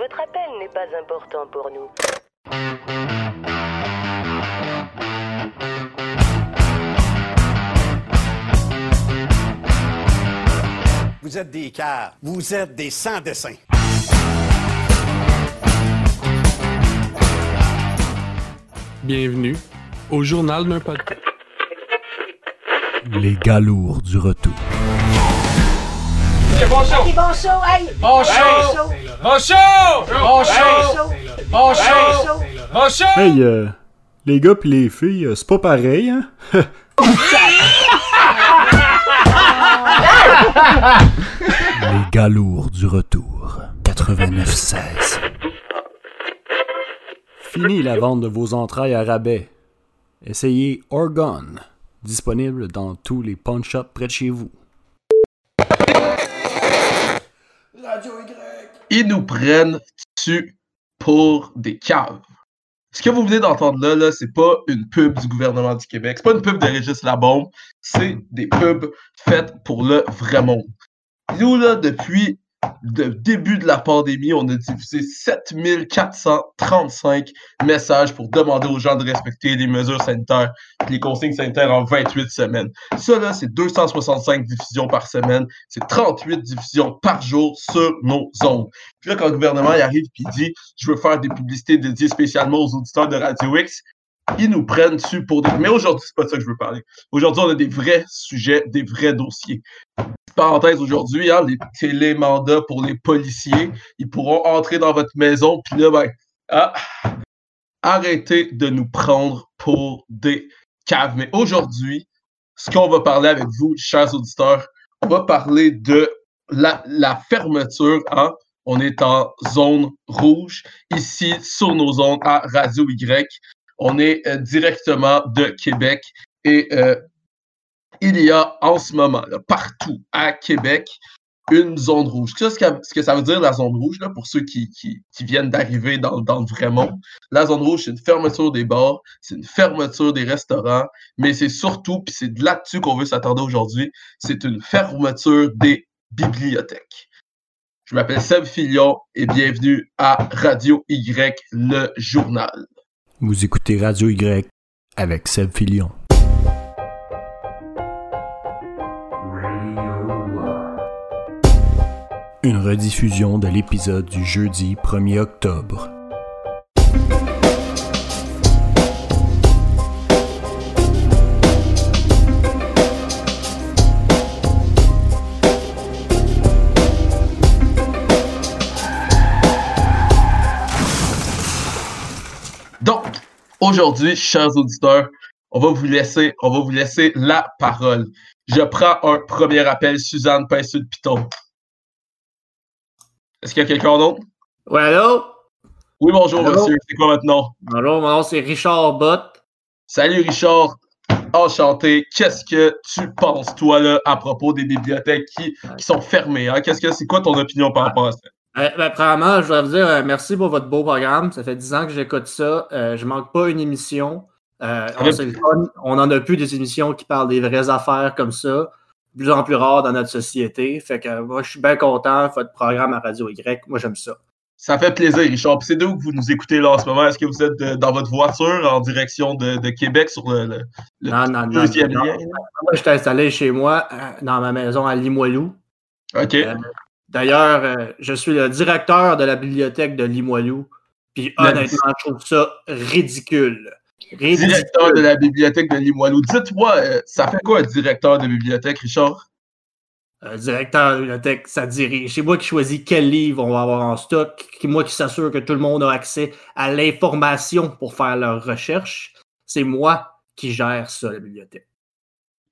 Votre appel n'est pas important pour nous. Vous êtes des cars. Vous êtes des sans-dessins. Bienvenue au journal d'un podcast. Les galourds du retour. Bon show! Bon show, hey! Bon show! Bon show! Bon show! Bon show! Bon show! Hey, euh, les gars pis les filles, euh, c'est pas pareil, hein? Les galourds du retour. 89-16. Fini la vente de vos entrailles à rabais. Essayez Orgon. Disponible dans tous les pawn shops près de chez vous. Ils nous prennent-tu pour des caves? Ce que vous venez d'entendre là, là c'est pas une pub du gouvernement du Québec, c'est pas une pub de Régis Labombe, c'est des pubs faites pour le vrai monde. Nous, là, depuis le début de la pandémie, on a diffusé 7435 messages pour demander aux gens de respecter les mesures sanitaires les consignes sanitaires en 28 semaines. Ça, c'est 265 diffusions par semaine. C'est 38 diffusions par jour sur nos ondes. Puis là, quand le gouvernement il arrive et dit « Je veux faire des publicités dédiées spécialement aux auditeurs de Radio X », ils nous prennent dessus pour des... Mais aujourd'hui, c'est pas de ça que je veux parler. Aujourd'hui, on a des vrais sujets, des vrais dossiers. Parenthèse aujourd'hui, hein, les télémandats pour les policiers, ils pourront entrer dans votre maison, puis là, ben, ah, arrêtez de nous prendre pour des caves. Mais aujourd'hui, ce qu'on va parler avec vous, chers auditeurs, on va parler de la, fermeture. Hein? On est en zone rouge, ici, sur nos zones à Radio Y. On est euh, directement de Québec et euh, il y a en ce moment, là, partout à Québec, une zone rouge. Ça, ce, que, ce que ça veut dire, la zone rouge, là, pour ceux qui, viennent d'arriver dans, le vrai monde, la zone rouge, c'est une fermeture des bars, c'est une fermeture des restaurants, mais c'est surtout, puis c'est de là-dessus qu'on veut s'attendre aujourd'hui, c'est une fermeture des bibliothèques. Je m'appelle Seb Filion et bienvenue à Radio Y, le journal. Vous écoutez Radio Y avec Seb Filion. Une rediffusion de l'épisode du jeudi 1er octobre. Donc, aujourd'hui, chers auditeurs, on va vous laisser, la parole. Je prends un premier appel, Suzanne Pinceau de Piton. Est-ce qu'il y a quelqu'un d'autre? Oui, allô? Oui, bonjour, Allô? monsieur. C'est quoi votre nom? Bonjour, mon nom c'est Richard Bott. Salut, Richard. Enchanté. Qu'est-ce que tu penses, toi, là, à propos des bibliothèques qui, qui sont fermées? Hein? Qu'est-ce que c'est quoi ton opinion par rapport à ça? Euh, ben, premièrement, je dois vous dire euh, merci pour votre beau programme. Ça fait 10 ans que j'écoute ça. Euh, je manque pas une émission. Euh, on, on en a plus des émissions qui parlent des vraies affaires comme ça. De plus en plus rare dans notre société. Fait que euh, moi, je suis bien content. Votre programme à Radio Y. Moi, j'aime ça. Ça fait plaisir, Richard. Puis c'est d'où que vous nous écoutez là en ce moment? Est-ce que vous êtes de- dans votre voiture en direction de, de Québec sur le, le- le Non, non, deuxième non. lien? Moi, je suis installé chez moi, euh, dans ma maison à Limoilou. OK. Euh, D'ailleurs, euh, je suis le directeur de la bibliothèque de Limoilou. Puis honnêtement, je trouve ça ridicule. Directeur de la bibliothèque de Limoilou. Dites-moi, euh, ça fait quoi un directeur de bibliothèque, Richard? Euh, directeur de la bibliothèque, ça dirige. C'est moi qui choisis quel livre on va avoir en stock. C'est moi qui s'assure que tout le monde a accès à l'information pour faire leurs recherches. C'est moi qui gère ça, la bibliothèque.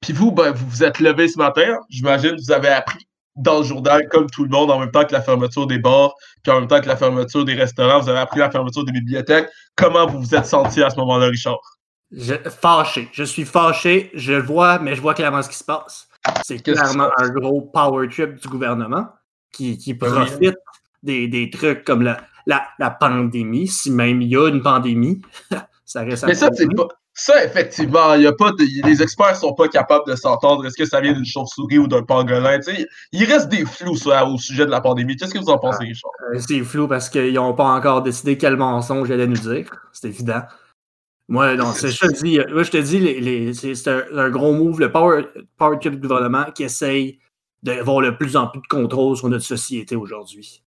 Puis vous, ben, vous vous êtes levé ce matin, j'imagine, vous avez appris dans le journal, comme tout le monde, en même temps que la fermeture des bars, puis en même temps que la fermeture des restaurants, vous avez appris la fermeture des bibliothèques. Comment vous vous êtes senti à ce moment-là, Richard? Je, fâché. Je suis fâché. Je le vois, mais je vois clairement ce qui se passe. C'est clairement un gros power trip du gouvernement qui, qui Ben oui. profite des, des trucs comme la, la, la pandémie, si même il y a une pandémie. ça reste Mais ça, c'est pas. Ça, effectivement, y a pas de- les experts sont pas capables de s'entendre. Est-ce que ça vient d'une chauve-souris ou d'un pangolin? Il reste des flous ça, au sujet de la pandémie. Qu'est-ce que vous en pensez, Richard? Euh, C'est flou parce qu'ils n'ont pas encore décidé quel mensonge ils allaient nous dire. C'est évident. Moi, non, c'est- je te dis, moi, je te dis, les, les- c'est c'est un, un gros move, le power, power trip du gouvernement qui essaye d'avoir le plus en plus de contrôle sur notre société aujourd'hui.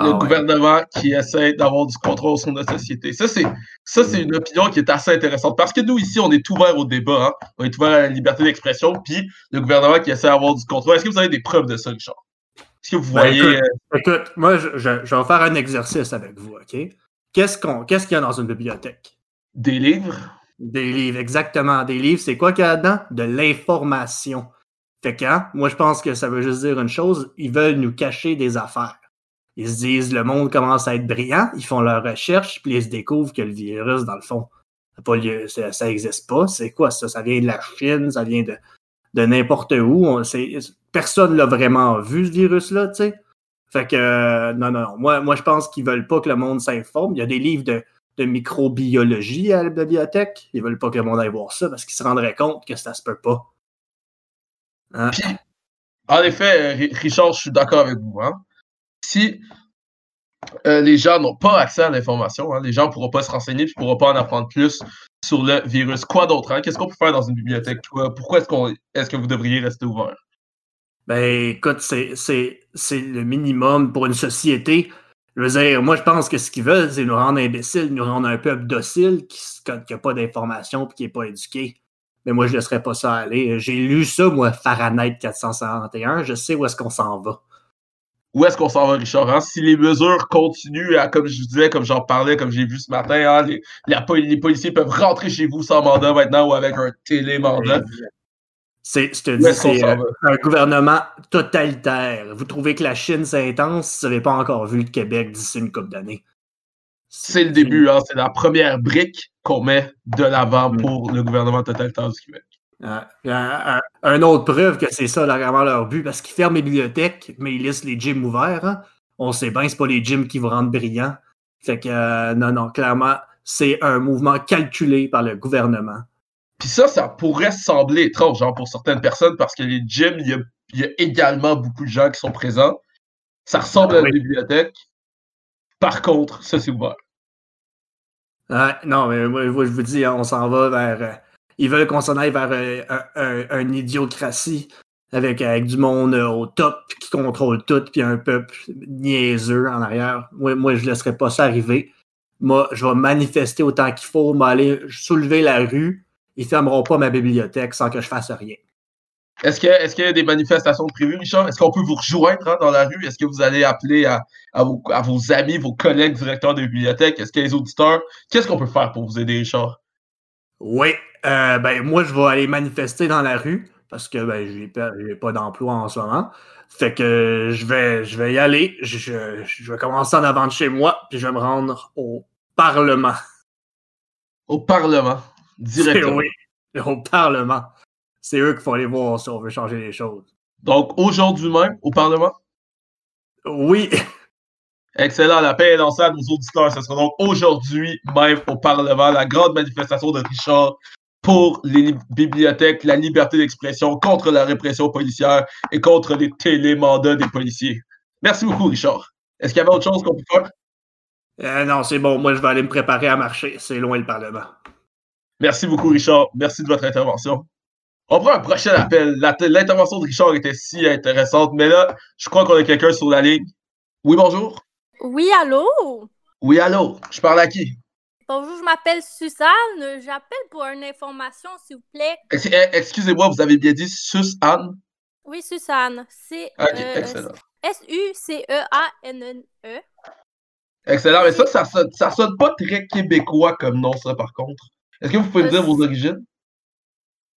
Le Ah ouais. gouvernement qui essaie d'avoir du contrôle sur notre société. Ça, c'est ça, c'est une opinion qui est assez intéressante parce que nous, ici, on est ouvert au débat, hein. on est ouvert à la liberté d'expression, puis le gouvernement qui essaie d'avoir du contrôle. Est-ce que vous avez des preuves de ça, Richard? Est-ce que vous Ben, voyez. écoute, euh, Écoute, moi, je, je- je vais faire un exercice avec vous, OK? Qu'est-ce qu'on, qu'est-ce qu'il y a dans une bibliothèque? des livres? Des livres, exactement. Des livres, c'est quoi qu'il y a dedans? De l'information. Fait que, hein, moi, je pense que ça veut juste dire une chose, ils veulent nous cacher des affaires. Ils se disent, le monde commence à être brillant, ils font leurs recherches, puis ils se découvrent que le virus, dans le fond, pas ça, ça existe pas. C'est quoi ça? Ça vient de la Chine, ça vient de, de n'importe où. Personne l'a vraiment vu, ce virus-là, tu sais. Fait que, euh, non, non. Moi, moi je pense qu'ils veulent pas que le monde s'informe. Il y a des livres de, de microbiologie à la bibliothèque. Ils veulent pas que le monde aille voir ça parce qu'ils se rendraient compte que ça se peut pas. Hein? En effet, Ri- Richard, je suis d'accord avec vous. Hein. Si euh, les gens n'ont pas accès à l'information, hein, les gens ne pourront pas se renseigner et ne pourront pas en apprendre plus sur le virus. Quoi d'autre? hein? Qu'est-ce qu'on peut faire dans une bibliothèque? Quoi- Pourquoi est-ce, qu'on, est-ce que vous devriez rester ouvert? Ben, écoute, c'est, c'est, c'est le minimum pour une société. Je veux dire, moi, je pense que ce qu'ils veulent, c'est nous rendre imbéciles, nous rendre un peuple docile qui n'a pas d'informations et qui n'est pas éduqué. Mais moi, je ne laisserais pas ça aller. J'ai lu ça, moi, Fahrenheit 451. Je sais où est-ce qu'on s'en va. Où est-ce qu'on s'en va, Richard? hein? Si les mesures continuent, à, comme je vous disais, comme j'en parlais, comme j'ai vu ce matin, hein, les, la poli- les policiers peuvent rentrer chez vous sans mandat maintenant ou avec un télémandat. C'est, je te dis, euh, un gouvernement totalitaire. Vous trouvez que la Chine, c'est intense? Vous n'avez pas encore vu le Québec d'ici une couple d'années. C'est le début, hein, c'est la première brique qu'on met de l'avant Mm. pour le gouvernement totalitaire du Québec. Euh, un, un- autre preuve que c'est ça là, vraiment leur but, parce qu'ils ferment les bibliothèques, mais ils laissent les gyms ouverts. hein. On sait bien, c'est pas les gyms qui vous rendent brillants. Fait que euh, non, non, clairement, c'est un mouvement calculé par le gouvernement. Puis ça, ça pourrait sembler étrange genre, pour certaines personnes parce que les gyms, il y a, il y a également beaucoup de gens qui sont présents. Ça ressemble à Oui. une bibliothèque. Par contre, ça, c'est ouvert. Non, mais moi, je vous dis, hein, on s'en va vers. Ils veulent qu'on s'en aille vers euh, un, un- une idiocratie avec, avec du monde euh, au top qui contrôle tout, puis un peuple niaiseux en arrière. Moi, moi je ne laisserai pas ça arriver. Moi, je vais manifester autant qu'il faut, m'aller soulever la rue. Ils fermeront pas ma bibliothèque sans que je fasse rien. Est-ce que- qu'il y a des manifestations prévues, Richard? Est-ce qu'on peut vous rejoindre hein, dans la rue? Est-ce que vous allez appeler à, à vos, amis, vos collègues directeurs de bibliothèque? Est-ce qu'il y a les auditeurs? Qu'est-ce qu'on peut faire pour vous aider, Richard? Oui, euh, ben moi je vais aller manifester dans la rue parce que ben pas, j'ai pas d'emploi en ce moment. Fait que je vais je vais y aller. Je, je- je vais commencer en avant de chez moi puis je vais me rendre au Parlement. Au Parlement, directement. Oui, au Parlement. C'est eux qu'il faut aller voir si on veut changer les choses. Donc, aujourd'hui même, au Parlement? Oui, Excellent, la paix est lancée à nos auditeurs. Ce sera donc aujourd'hui même au Parlement la grande manifestation de Richard pour les li- bibliothèques, la liberté d'expression, contre la répression policière et contre les télémandats des policiers. Merci beaucoup, Richard. Est-ce qu'il y avait autre chose qu'on peut faire? Euh, non c'est bon. Moi je vais aller me préparer à marcher. C'est loin le Parlement. Merci beaucoup, Richard. Merci de votre intervention. On prend un prochain appel. L'intervention de Richard était si intéressante, mais là, je crois qu'on a quelqu'un sur la ligne. Oui, bonjour. Oui, allô? Oui, allô? Je parle à qui? Bonjour, je m'appelle Suzanne. J'appelle pour une information, s'il vous plaît. Eh, Excusez-moi, vous avez bien dit Sus-Anne? Oui, Suzanne. C'est Ok, euh, excellent. S-U-C-E-A-N-N-E. Excellent, mais ça, ça sonne, ça sonne pas très québécois comme nom, ça, par contre. Est-ce que vous pouvez me dire Euh, vos origines?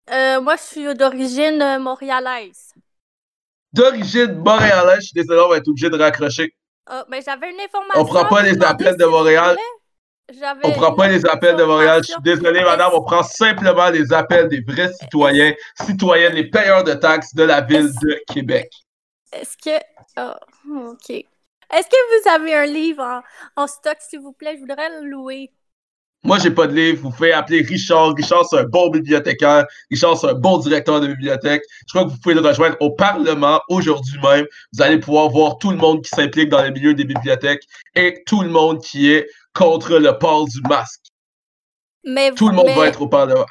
Euh, moi, je suis d'origine montréalaise. D'origine montréalaise, je suis désolé, on va être obligé de raccrocher. Ah, ben, j'avais une information. On prend pas les appels de Montréal. On prend pas les appels de Montréal. Je suis désolé, madame. On prend simplement les appels des vrais citoyens, citoyennes, les payeurs de taxes de la ville de Québec. Est-ce que. ah, OK. Est-ce que vous avez un livre en, en stock, s'il vous plaît? Je voudrais le louer. Moi, j'ai pas de livre. Vous pouvez appeler Richard. Richard, c'est un bon bibliothécaire. Richard, c'est un bon directeur de bibliothèque. Je crois que vous pouvez le rejoindre au Parlement aujourd'hui même. Vous allez pouvoir voir tout le monde qui s'implique dans le milieu des bibliothèques et tout le monde qui est contre le port du masque. Mais, Tout le monde mais va être au Parlement.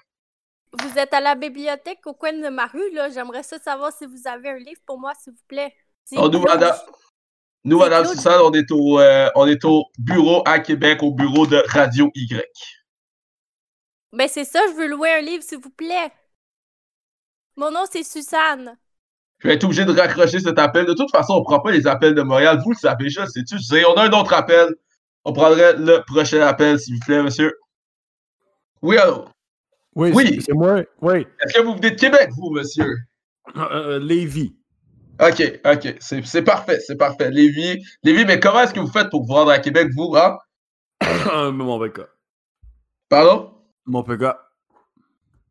vous êtes à la bibliothèque au coin de ma rue, là. J'aimerais ça savoir si vous avez un livre pour moi, s'il vous plaît. Nous, C'est madame. Suzanne, on est, au, euh, on est au bureau à Québec, au bureau de Radio Y. Ben, c'est ça, je veux louer un livre, s'il vous plaît. Mon nom, c'est Suzanne. Je vais être obligé de raccrocher cet appel. De toute façon, on ne prend pas les appels de Montréal. Vous le savez déjà, c'est-tu? On a un autre appel. On prendrait le prochain appel, s'il vous plaît, monsieur. Oui, allô? Oui, Oui. c'est- moi. Oui. Est-ce que vous venez de Québec, vous, monsieur? Euh, Lévi. OK, OK. C'est parfait, c'est parfait. Lévi, Lévi, mais comment est-ce que vous faites pour vous rendre à Québec, vous, hein? mon pick-up. Pardon? Mon pick-up.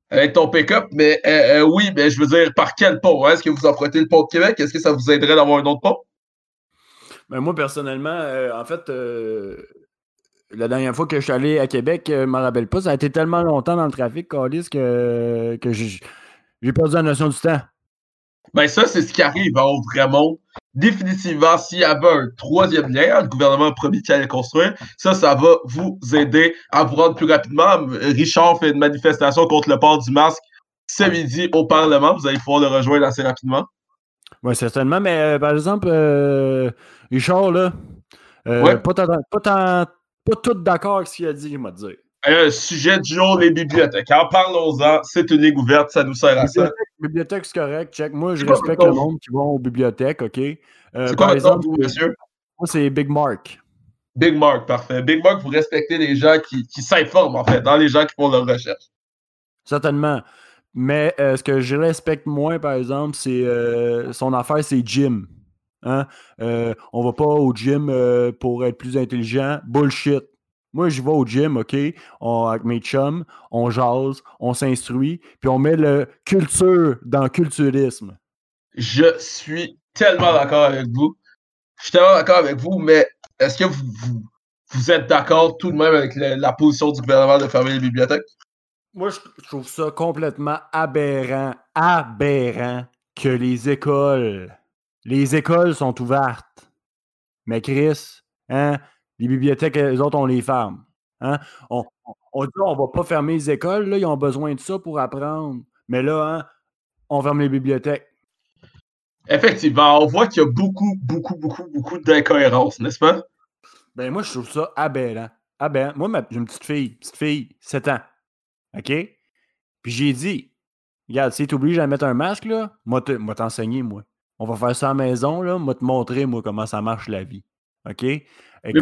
Avec ton pick-up, mais euh, euh, oui, mais je veux dire, par quel pont? hein? Est-ce que vous empruntez le pont de Québec? Est-ce que ça vous aiderait d'avoir un autre pont? Ben, moi, personnellement, euh, en fait, la dernière fois que je suis allé à Québec, je me rappelle pas, ça a été tellement longtemps dans le trafic, Calis, que, j'ai perdu la notion du temps. Ben ça, c'est ce qui arrive en Outremont. Définitivement, s'il y avait un troisième lien, hein, le gouvernement a promis qu'il allait construire, ça, ça va vous aider à vous rendre plus rapidement. Richard fait une manifestation contre le port du masque ce midi au Parlement. Vous allez pouvoir le rejoindre assez rapidement. Oui, certainement, mais euh, par exemple, euh, Richard, là, euh, Ouais. pas, tant- pas, tant- pas tout d'accord avec ce qu'il a dit, il m'a dit. Euh, sujet du jour, les bibliothèques. En parlons-en, c'est une ligue ouverte, ça nous sert à ça. Bibliothèque, bibliothèque, c'est correct, check. Moi, je respecte le monde qui va aux bibliothèques, OK? Euh, C'est quoi nom, exemple, monsieur? moi, c'est Big Mark. Big Mark, parfait. Big Mark, vous respectez les gens qui, qui s'informent, en fait, dans les gens qui font leur recherche. Certainement. Mais euh, ce que je respecte moins, par exemple, c'est euh, son affaire, c'est gym. Hein? On va pas au gym pour être plus intelligent. Bullshit. Moi, je vais au gym, OK? On- avec mes chums, on jase, on s'instruit, puis on met le culture dans le culturisme. Je suis tellement d'accord avec vous. Je suis tellement d'accord avec vous, mais est-ce que vous, vous, vous êtes d'accord tout de même avec le- la position du gouvernement de fermer les bibliothèques? Moi, je je trouve ça complètement aberrant, aberrant que les écoles, les écoles sont ouvertes. Mais Chris, hein, les bibliothèques, les autres, on les ferme. Hein? On, on- on dit on va pas fermer les écoles, là, ils ont besoin de ça pour apprendre. Mais là, hein, on ferme les bibliothèques. Effectivement, on voit qu'il y a beaucoup, beaucoup, beaucoup, beaucoup d'incohérences, n'est-ce pas? Ben moi, je trouve ça aberrant. Aberrant. Moi, ma- j'ai une petite fille, petite fille, 7 ans. OK? Puis j'ai dit, regarde, si tu obligé à mettre un masque, là, moi t'enseigner, moi. On va faire ça à la maison, là, moi te montrer, moi, comment ça marche la vie. OK? Mais-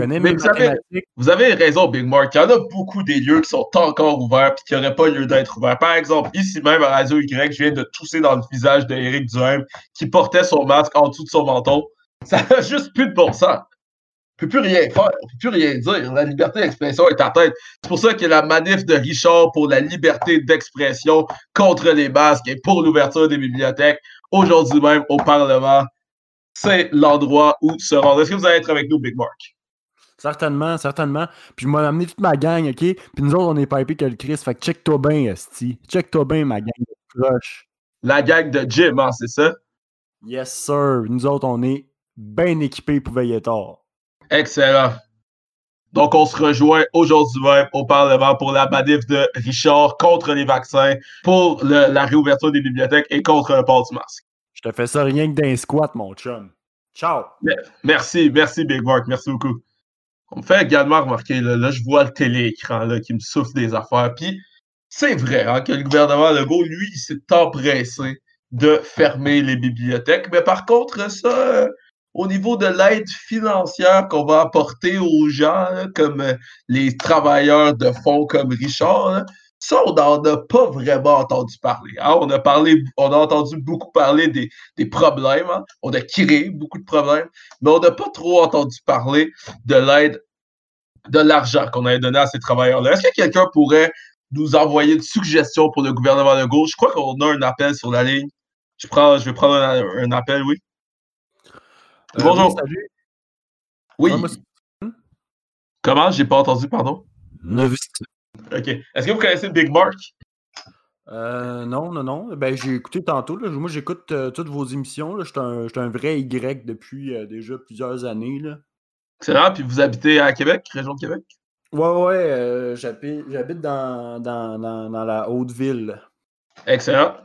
mais. Vous avez raison, Big Mark. Il y en a beaucoup des lieux qui sont encore ouverts et qui n'auraient pas lieu d'être ouverts. Par exemple, ici même à Radio Y, je viens de tousser dans le visage d'Éric Duhem qui portait son masque en dessous de son menton. Ça n'a juste plus de bon sens. On ne peut plus rien faire, on ne peut plus rien dire. La liberté d'expression est atteinte. C'est pour ça que la manif de Richard pour la liberté d'expression contre les masques et pour l'ouverture des bibliothèques, aujourd'hui même au Parlement, c'est l'endroit où se rendre. Est-ce que vous allez être avec nous, Big Mark? Certainement, certainement. Puis je m'ai amené toute ma gang, OK? Puis nous autres, on est pas épais que le Chris. Fait que check-toi bien, Esti. Check-toi bien, ma gang de crush. La gang de Jim, hein, c'est ça? Yes, sir. Nous autres, on est bien équipés pour veiller tard. Excellent. Donc, on se rejoint aujourd'hui même au Parlement pour la manif de Richard contre les vaccins, pour le- la réouverture des bibliothèques et contre le port du masque. Je te fais ça rien que d'un squat, mon chum. Ciao! Merci, merci Big Mark, merci beaucoup. On me fait également remarquer, là, je vois le téléécran qui me souffle des affaires. Puis, c'est vrai hein, que le gouvernement Legault, lui, il s'est empressé de fermer les bibliothèques. Mais par contre, ça, euh, au niveau de l'aide financière qu'on va apporter aux gens, comme euh, les travailleurs de fonds comme Richard, ça, on n'en a pas vraiment entendu parler. hein. On, a parlé, on a entendu beaucoup parler des, des problèmes. hein. On a créé beaucoup de problèmes, mais on n'a pas trop entendu parler de l'aide, de l'argent qu'on avait donné à ces travailleurs-là. Est-ce que quelqu'un pourrait nous envoyer une suggestion pour le gouvernement de gauche? Je crois qu'on a un appel sur la ligne. Je, prends, je vais prendre un, un appel, oui. Euh, Bonjour. oui, salut. Oui. C'est- Comment? J'ai pas entendu, pardon. OK. Est-ce que vous connaissez Big Mark? Euh, non, non, non. Ben, j'ai écouté tantôt. Là. Moi, j'écoute euh, toutes vos émissions. là. Je suis un, je suis un vrai Y depuis euh, déjà plusieurs années. Là. Excellent. Puis vous habitez à Québec, région de Québec? Ouais, ouais, j'habite, dans, dans, dans, dans la Haute-Ville. Excellent.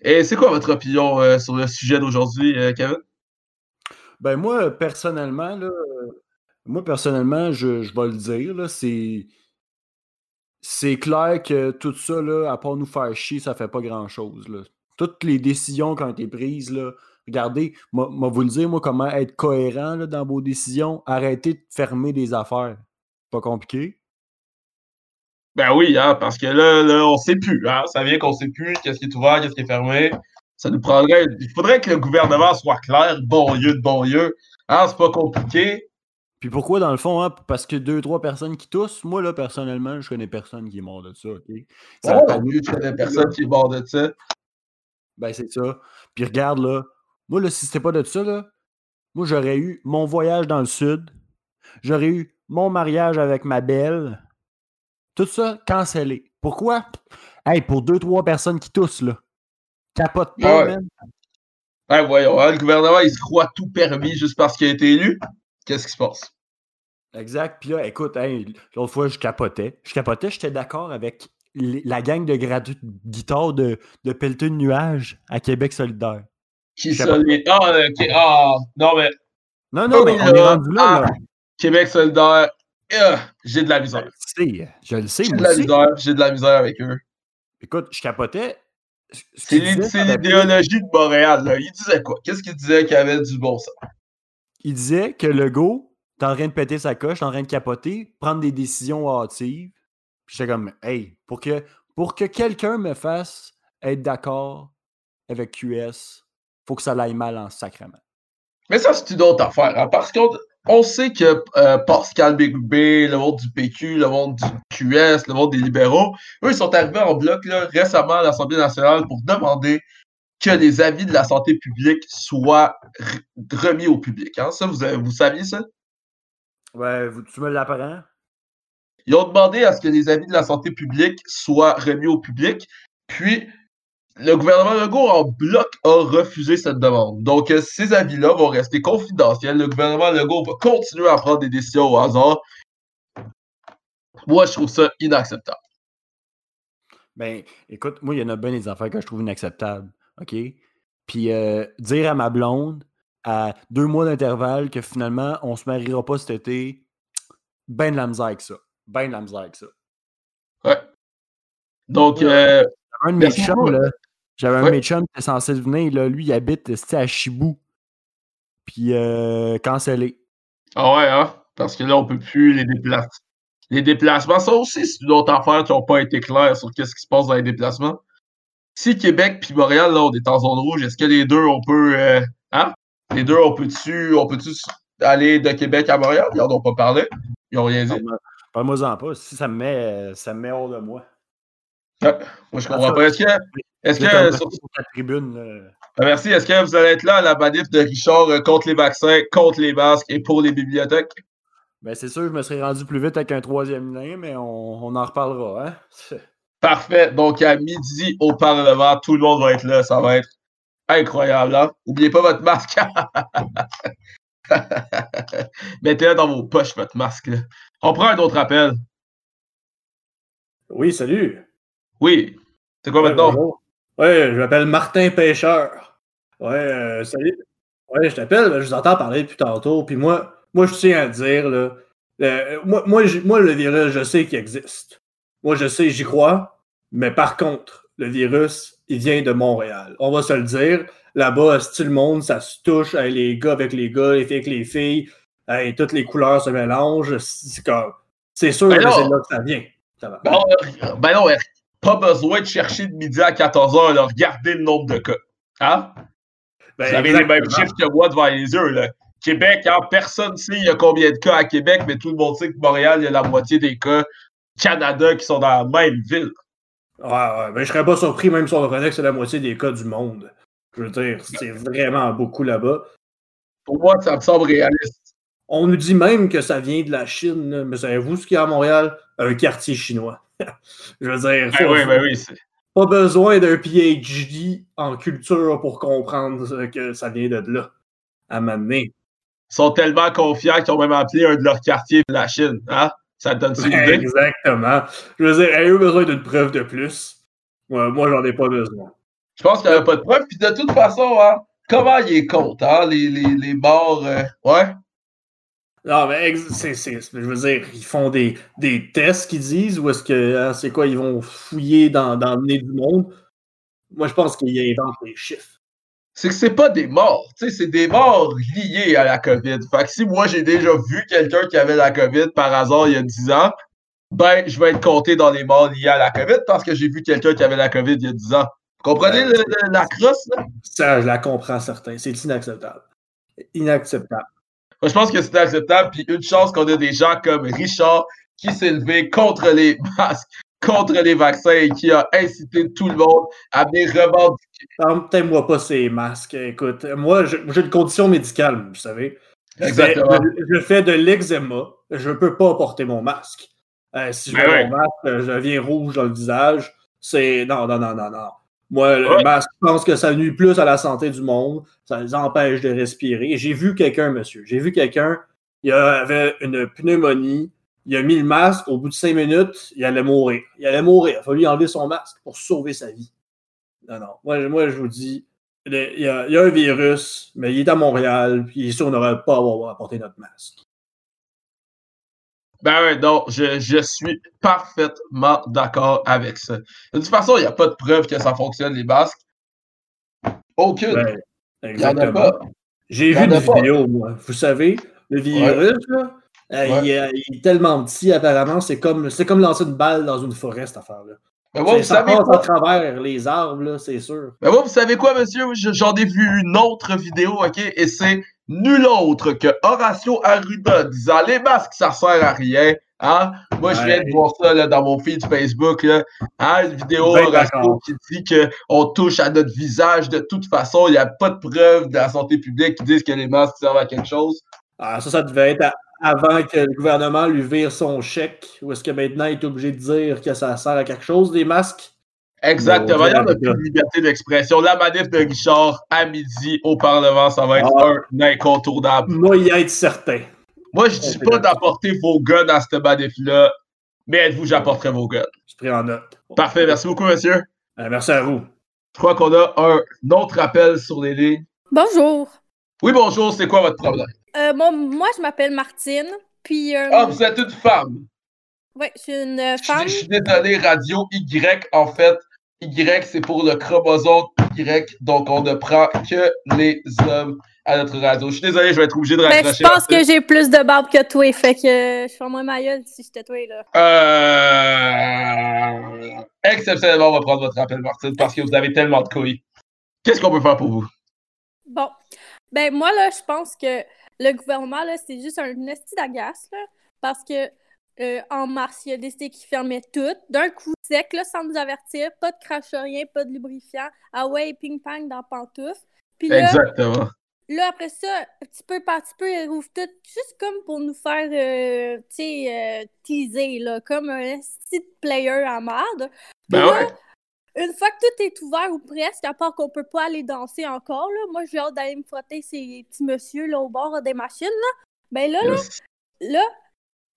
Et c'est quoi votre opinion sur le sujet d'aujourd'hui, Kevin? Ben moi, personnellement, là, moi, personnellement, je, je vais le dire, c'est. C'est clair que tout ça, à part nous faire chier, ça fait pas grand-chose. Toutes les décisions qui ont été prises, regardez, moi, vous le dire, moi, comment être cohérent dans vos décisions, arrêtez de fermer des affaires. Pas compliqué? Ben oui, hein, parce que là, là on sait plus. Hein, ça vient qu'on sait plus qu'est-ce qui est ouvert, qu'est-ce qui est fermé. Ça nous prendrait. Il faudrait que le gouvernement soit clair, bon lieu de bon lieu. Hein, c'est pas compliqué. Puis pourquoi, dans le fond, hein, parce que deux, trois personnes qui toussent, moi, là, personnellement, je connais personne qui est mort de ça, OK? Ça Oh, plus, tu connais personne qui est mort de ça. Ben, c'est ça. Puis regarde, là, moi, là, si c'était pas de ça, là, moi, j'aurais eu mon voyage dans le sud, j'aurais eu mon mariage avec ma belle, tout ça cancellé. Pourquoi? Hey, pour deux, trois personnes qui toussent, là. Capote pas, Ouais. man. Ben voyons, hein, le gouvernement, il se croit tout permis juste parce qu'il a été élu. Qu'est-ce qui se passe? Exact. Puis là, écoute, hey, l'autre fois, je capotais. Je capotais, j'étais d'accord avec la gang de gradu- guitare de, de Pelleté de Nuages à Québec solidaire. Qui Je sais ça, pas. les- Ah. Ah, non, mais Non, non, Oh, mais on est là, rendu là, ah, là. Québec solidaire, ah, j'ai de la Je misère. le sais, je le sais, J'ai de la aussi. misère, j'ai de la misère avec eux. Écoute, je capotais. Ce- ce C'est l'idéologie de Montréal. Là. Il disait quoi? Qu'est-ce qu'il disait qu'il avait du bon sens? Il disait que le go, t'es en train de péter sa coche, t'es en train de capoter, prendre des décisions hâtives. Puis j'étais comme, hey, pour que, pour que quelqu'un me fasse être d'accord avec QS, faut que ça aille mal en sacrement. Mais ça, c'est une autre affaire. hein, parce qu'on on sait que euh, Pascal Bigby, le monde du PQ, le monde du QS, le monde des libéraux, eux, ils sont arrivés en bloc là, récemment à l'Assemblée nationale pour demander que les avis de la santé publique soient remis au public. hein. Ça, vous, vous saviez ça? Ouais, tu me l'apprends? Ils ont demandé à ce que les avis de la santé publique soient remis au public, puis le gouvernement Legault en bloc a refusé cette demande. Donc, ces avis-là vont rester confidentiels. Le gouvernement Legault va continuer à prendre des décisions au hasard. Moi, je trouve ça inacceptable. Ben, écoute, moi, il y en a bien des affaires que je trouve inacceptables. OK? Puis euh, dire à ma blonde, à deux mois d'intervalle, que finalement, on se mariera pas cet été, ben de la misère avec ça. Ben de la misère avec ça. Ouais. Donc, euh, J'avais un de mes chums, là. J'avais un de mes chums qui était censé venir, là. Lui, il habite c'était à Chibou. Puis, euh, cancellé. ah ouais, hein? Parce que là, on peut plus les déplacer. Les déplacements, ça aussi, c'est une autre affaire qui n'ont pas été claires sur qu'est-ce qui se passe dans les déplacements. Si Québec puis Montréal, là, on est en zone rouge, est-ce que les deux, on peut. euh, hein? Les deux, on peut-tu on aller de Québec à Montréal? Ils n'en ont pas parlé. Ils n'ont rien dit. Parle-moi- Parle-moi-en pas. Si ça me met, ça me met hors de moi. Ouais. Moi, je comprends pas. Est-ce que. Est-ce que. sur- tribune. Ah, Merci. Est-ce que vous allez être là à la manif de Richard euh, contre les vaccins, contre les masques et pour les bibliothèques? Ben, c'est sûr, je me serais rendu plus vite avec un troisième lien, mais on, on en reparlera, hein? Parfait. Donc, à midi au Parlement, tout le monde va être là. Ça va être incroyable. Hein? Oubliez pas votre masque. Mettez-le dans vos poches, votre masque. là. On prend un autre appel. Oui, salut. Oui. C'est quoi maintenant? bonjour. Ouais, je m'appelle Martin Pêcheur. Ouais, euh, salut. Ouais, je t'appelle, je vous entends parler depuis tantôt. Puis moi, moi, je tiens à dire, là, euh, moi, moi, le virus, je sais qu'il existe. Moi, je sais, j'y crois. Mais par contre, le virus, il vient de Montréal. On va se le dire. Là-bas, style monde, ça se touche. hey, les gars avec les gars, les filles avec les filles. hey, toutes les couleurs se mélangent. C'est comme. C'est sûr Ben que c'est là que ça vient. Ça va. Ben, euh, ben non. Pas besoin de chercher de midi à 14h. Là. Regardez le nombre de cas. Hein? Ben, Vous avez les mêmes exactement. chiffres que moi devant les yeux. Là. Québec, hein, personne ne sait il y a combien de cas à Québec, mais tout le monde sait que Montréal, il y a la moitié des cas Canada qui sont dans la même ville. Ouais, ouais, mais je serais pas surpris même si on reconnaît que c'est la moitié des cas du monde. Je veux dire, c'est vraiment beaucoup là-bas. Pour moi, ça me semble réaliste. On nous dit même que ça vient de la Chine, mais savez-vous ce qu'il y a à Montréal? Un quartier chinois. Je veux dire, Ben oui, ben oui. pas besoin d'un PhD en culture pour comprendre que ça vient de là, à m'amener. Ils sont tellement confiants qu'ils ont même appelé un de leurs quartiers la Chine. Hein? Ça donne une idée? Exactement. Je veux dire, avez-vous besoin d'une preuve de plus? Ouais, moi, j'en ai pas besoin. Je pense qu'il n'y avait pas de preuve. Puis de toute façon, hein, comment ils comptent, hein, les, les, les morts? euh, ouais? Non, mais c'est, c'est- je veux dire, ils font des, des tests qu'ils disent, ou est-ce que, hein, c'est quoi, ils vont fouiller dans, dans le nez du monde? Moi, je pense qu'ils inventent des chiffres. C'est que c'est pas des morts. C'est des morts liés à la COVID. Fait que si moi, j'ai déjà vu quelqu'un qui avait la COVID par hasard il y a 10 ans, ben, je vais être compté dans les morts liés à la COVID parce que j'ai vu quelqu'un qui avait la COVID il y a 10 ans. Vous comprenez Ouais, le- le- la crosse, là? Ça, je la comprends, certain. C'est inacceptable. Inacceptable. Moi, je pense que c'est inacceptable. Puis une chance qu'on a des gens comme Richard qui s'est levé contre les masques, contre les vaccins et qui a incité tout le monde à venir revendiquer. Tente-moi pas ces masques. Écoute, moi, j'ai une condition médicale, vous savez. Je fais- Exactement. Je, je fais de l'eczéma. Je peux pas porter mon masque. Euh, si je Ben mets mon masque, euh, je deviens rouge dans le visage. C'est. Non, non, non, non, non. Moi, le masque, je pense que ça nuit plus à la santé du monde. Ça les empêche de respirer. J'ai vu quelqu'un, monsieur. J'ai vu quelqu'un. Il avait une pneumonie. Il a mis le masque. Au bout de cinq minutes, il allait mourir. Il allait mourir. Il a fallu enlever son masque pour sauver sa vie. Non, non. Moi, je- moi je vous dis, il y, a, il y a un virus, mais il est à Montréal, puis ici, on n'aurait pas à avoir à porter notre masque. Ben ouais, non, je, je suis parfaitement d'accord avec ça. De toute façon, il n'y a pas de preuve que ça fonctionne, les masques. Aucune. Ouais, il n'y en a exactement. pas. J'ai vu en a une pas. vidéo, moi. Vous savez, le virus, là, euh, Ouais. il, est, il est tellement petit, apparemment, c'est comme, c'est comme lancer une balle dans une forêt, cette affaire-là. Mais moi, vous savez à quoi? travers les arbres, là, c'est sûr. Moi, vous savez quoi, monsieur? Je- J'en ai vu une autre vidéo, OK? Et c'est nul autre que Horacio Arruda disant les masques, ça sert à rien. Hein? Moi, je viens de voir ça là, dans mon feed Facebook. Là. Hein, une vidéo Ben Horacio qui dit qu'on touche à notre visage de toute façon. Il n'y a pas de preuve de la santé publique qui disent que les masques servent à quelque chose. Ah, ça, ça devait être à- avant que le gouvernement lui vire son chèque, ou est-ce que maintenant il est obligé de dire que ça sert à quelque chose, des masques? Exactement. Bon, Il en a de liberté d'expression. La manif de Richard à midi au Parlement, ça va être Ah. un incontournable. Moi, y être certain. Moi, je dis pas d'apporter vos guns à cette manif-là, mais êtes-vous, j'apporterai vos guns. Je pris en note. Parfait, merci beaucoup, monsieur. Euh, merci à vous. Je crois qu'on a un autre appel sur les lignes. Bonjour. Oui, bonjour, c'est quoi votre problème? Euh, moi, moi, je m'appelle Martine. Puis, euh, Ah, vous êtes une femme. ouais, je suis une Je femme. suis- je suis désolé, radio Y, en fait, Y, c'est pour le chromosome Y, donc on ne prend que les hommes à notre radio. Je suis désolé, je vais être obligé de Ben, raccrocher. je pense que j'ai plus de barbe que toi, fait que je fais moins ma gueule si j'étais toi, là. Euh... Exceptionnellement, on va prendre votre appel, Martine, parce que vous avez tellement de couilles. Qu'est-ce qu'on peut faire pour vous? Bon. Ben, moi, là, je pense que le gouvernement, là, c'est juste un esti d'agace, là, parce que euh, en mars, il a décidé qu'il fermait tout, d'un coup sec, là, sans nous avertir, pas de crachat, rien, pas de lubrifiant, ah ouais, ping-pong dans pantoufle. Puis là, Exactement. Là, après ça, petit peu par petit peu, ils rouvrent tout, juste comme pour nous faire, euh, tu sais, euh, teaser, là, comme un petit player en merde. Puis Ben là, ouais. Une fois que tout est ouvert ou presque, à part qu'on peut pas aller danser encore, là, moi, j'ai hâte d'aller me frotter ces petits messieurs, là, au bord des machines, là. Ben là, là, là,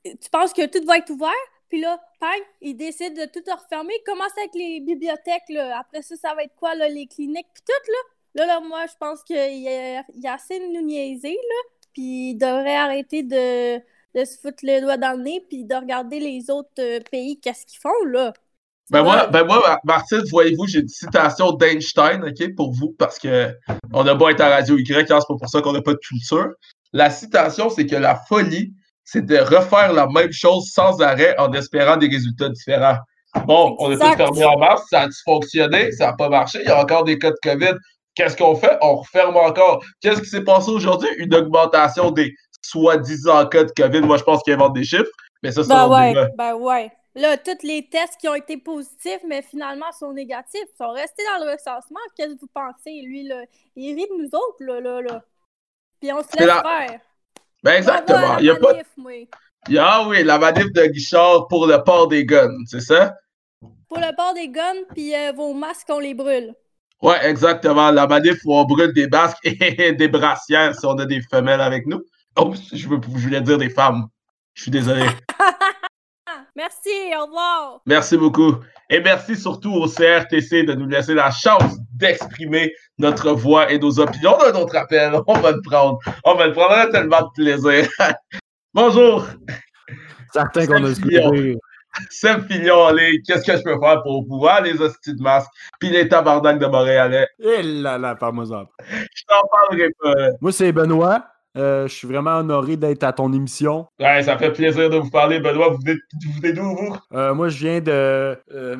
tu penses que tout va être ouvert, puis là, bang, ils décident de tout refermer. Commence avec les bibliothèques, là. Après ça, ça va être quoi, là, les cliniques, puis tout, là? Là, là, moi, je pense qu'il y a, il y a assez de nous niaiser, là. Puis ils devraient arrêter de, de se foutre le doigt dans le nez, puis de regarder les autres euh, pays, qu'est-ce qu'ils font, là. Ben moi, ben moi, Mar- Martine, voyez-vous, j'ai une citation d'Einstein, OK, pour vous, parce que on a beau être à Radio Y, hein, c'est pas pour ça qu'on n'a pas de culture. La citation, c'est que la folie, c'est de refaire la même chose sans arrêt en espérant des résultats différents. Bon, on a tout Exact. fermé en mars, ça a fonctionné, ça n'a pas marché, il y a encore des cas de COVID. Qu'est-ce qu'on fait? On referme encore. Qu'est-ce qui s'est passé aujourd'hui? Une augmentation des soi-disant cas de COVID. Moi, je pense qu'ils inventent des chiffres, mais ça, c'est Ben ouais, ben ouais. Là, tous les tests qui ont été positifs, mais finalement sont négatifs, sont restés dans le recensement. Qu'est-ce que vous pensez? Lui, là, il rit de nous autres, là, là, là. Puis on se laisse la- faire. Ben exactement. Il y a pas... a- Ah oui, la manif de Guichard pour le port des guns, c'est ça? Pour le port des guns, puis euh, vos masques, on les brûle. Ouais, exactement. La manif où on brûle des basques et des brassières si on a des femelles avec nous. Oh, je, veux- je voulais dire des femmes. Je suis désolé. Ah, merci, au revoir. Merci beaucoup. Et merci surtout au CRTC de nous laisser la chance d'exprimer notre voix et nos opinions. On a un autre appel. On va le prendre. On va le prendre. On a tellement de plaisir. Bonjour, Certain qu'on a Guillaume. Seb Fillon ligne. Qu'est-ce que je peux faire pour pouvoir les hosties de masque puis les tabarnak de Montréalais? Et là là, par moi Je t'en parlerai pas. Moi, c'est Benoît. Euh, je suis vraiment honoré d'être à ton émission. Ouais, ça fait plaisir de vous parler, Benoît. Vous venez, d'où, vous? Euh, moi, je viens de. euh,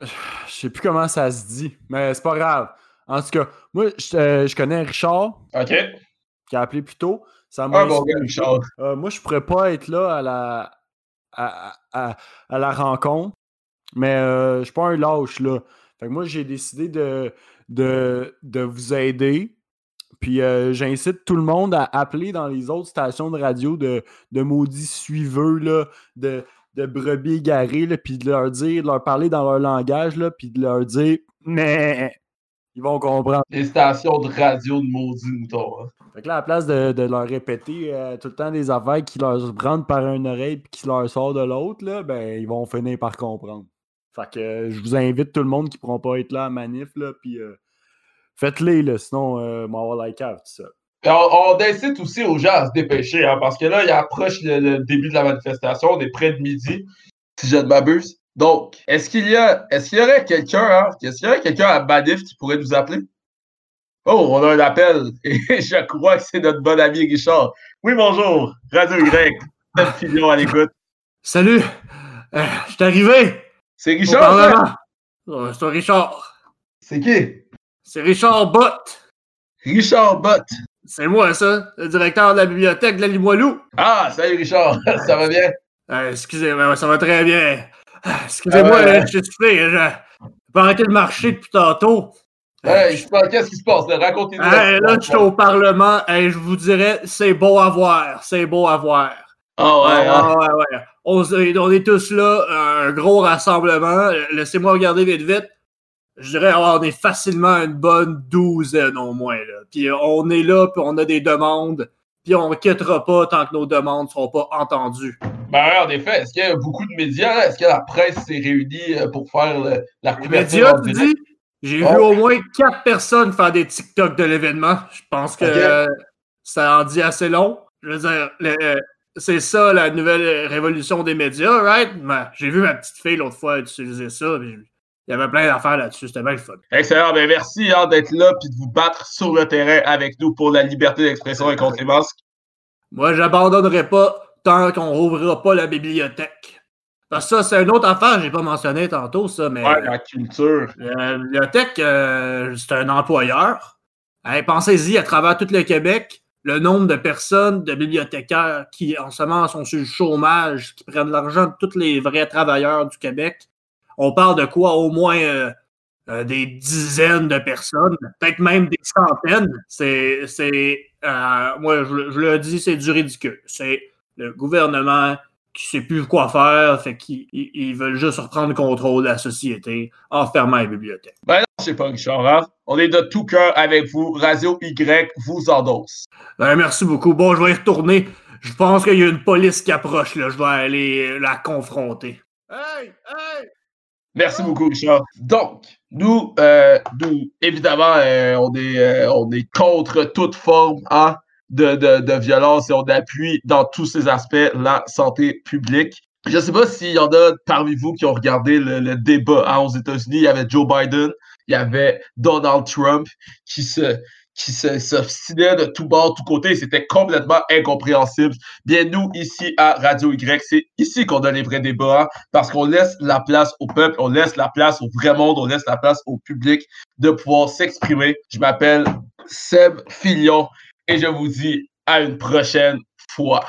je sais plus comment ça se dit, mais c'est pas grave. En tout cas, moi, je, euh, je connais Richard, OK. qui a appelé plus tôt. Ça Ah, bon gars, Richard. Moi, je pourrais pas être là à la, à, à- à la rencontre, mais je suis pas un lâche, là. Fait que moi, j'ai décidé de, de, de vous aider. Puis euh, j'incite tout le monde à appeler dans les autres stations de radio de, de maudits suiveux, là, de, de brebis égarés, là, puis de leur dire, de leur parler dans leur langage, là, puis de leur dire « mais ils vont comprendre. Les stations de radio de maudits moutons. hein. Fait que là, à la place de, de leur répéter euh, tout le temps des affaires qui leur rentrent par une oreille puis qui leur sort de l'autre, là, ben, ils vont finir par comprendre. Fait que euh, je vous invite tout le monde qui ne pourront pas être là à manif, là, puis euh, faites-les, là, sinon, euh, m'avoir la cave, tout ça. Et On, on incite aussi aux gens à se dépêcher, hein, parce que là, il approche le, le début de la manifestation, on est près de midi, si je ne m'abuse. Donc, est-ce qu'il y a, est-ce qu'il y aurait quelqu'un, hein, est-ce qu'il y aurait quelqu'un à Manif qui pourrait nous appeler? Oh, on a un appel, et je crois que c'est notre bon ami Richard. Oui, bonjour, Radio Y, Seb Fillon à l'écoute. Salut! Euh, je suis arrivé! C'est Richard? Parlement. Euh, C'est Richard. C'est qui? C'est Richard Bott. Richard Bott. C'est moi, ça, le directeur de la bibliothèque de la Limoilou. Ah, salut Richard, ça va bien? Euh, excusez-moi, ça va très bien. Ah, Excusez-moi, Ah ouais, je suis soufflé. Je j'ai pas arrêté de marcher depuis tantôt. Hey, je sais pas, qu'est-ce qui se passe? Racontez-nous. Hey, là, je suis au Parlement. Hey, je vous dirais, c'est beau à voir. C'est beau à voir. Ah ouais, hein? Ah, ouais, ouais. On, s- on est tous là, un gros rassemblement. Laissez-moi regarder vite, vite. Je dirais, on est facilement une bonne douzaine au moins. Là. Puis euh, on est là, puis on a des demandes. Puis on ne quittera pas tant que nos demandes ne seront pas entendues. Ben, ouais, en effet, est-ce qu'il y a beaucoup de médias? Est-ce que la presse s'est réunie euh, pour faire le- la Les couverture? médias, en tu dis? J'ai Oh. vu au moins quatre personnes faire des TikTok de l'événement. Je pense que euh, ça en dit assez long. Je veux dire, c'est ça la nouvelle révolution des médias, right? Ben, J'ai vu ma petite fille l'autre fois utiliser ça. puis Il y avait plein d'affaires là-dessus. C'était bien le fun. Excellent, ben merci hein, d'être là et de vous battre sur le terrain avec nous pour la liberté d'expression et contre les masques. Moi, j'abandonnerai pas tant qu'on rouvrira pas la bibliothèque. Parce que ça, c'est une autre affaire j'ai pas mentionné tantôt, ça, mais. Ouais, la culture. La bibliothèque, euh, c'est un employeur. Hey, Pensez-y, à travers tout le Québec, le nombre de personnes, de bibliothécaires qui en ce moment sont sur le chômage, qui prennent l'argent de tous les vrais travailleurs du Québec. On parle de quoi? Au moins euh, euh, des dizaines de personnes, peut-être même des centaines. C'est, c'est euh, moi, je, je le dis, c'est du ridicule. C'est le gouvernement qui sait plus quoi faire, fait qu'ils ils- ils veulent juste reprendre le contrôle de la société en fermant les bibliothèques. Ben non, je sais pas, Richard. hein. On est de tout cœur avec vous. Radio Y vous endosse. Ben, merci beaucoup. Bon, je vais y retourner. Je pense qu'il y a une police qui approche, là. Je vais aller la confronter. Hey! Hey! Merci beaucoup, Richard. Donc, nous, euh, nous évidemment, euh, on, est, euh, on est contre toute forme hein, de, de, de violence et on appuie dans tous ces aspects la santé publique. Je ne sais pas s'il y en a parmi vous qui ont regardé le, le débat hein, aux États-Unis. Il y avait Joe Biden, il y avait Donald Trump qui se qui s'obstinait de tout bord, tout côté. C'était complètement incompréhensible. Bien, nous, ici à Radio Y, c'est ici qu'on a les vrais débats, hein, parce qu'on laisse la place au peuple, on laisse la place au vrai monde, on laisse la place au public de pouvoir s'exprimer. Je m'appelle Seb Filion et je vous dis à une prochaine fois.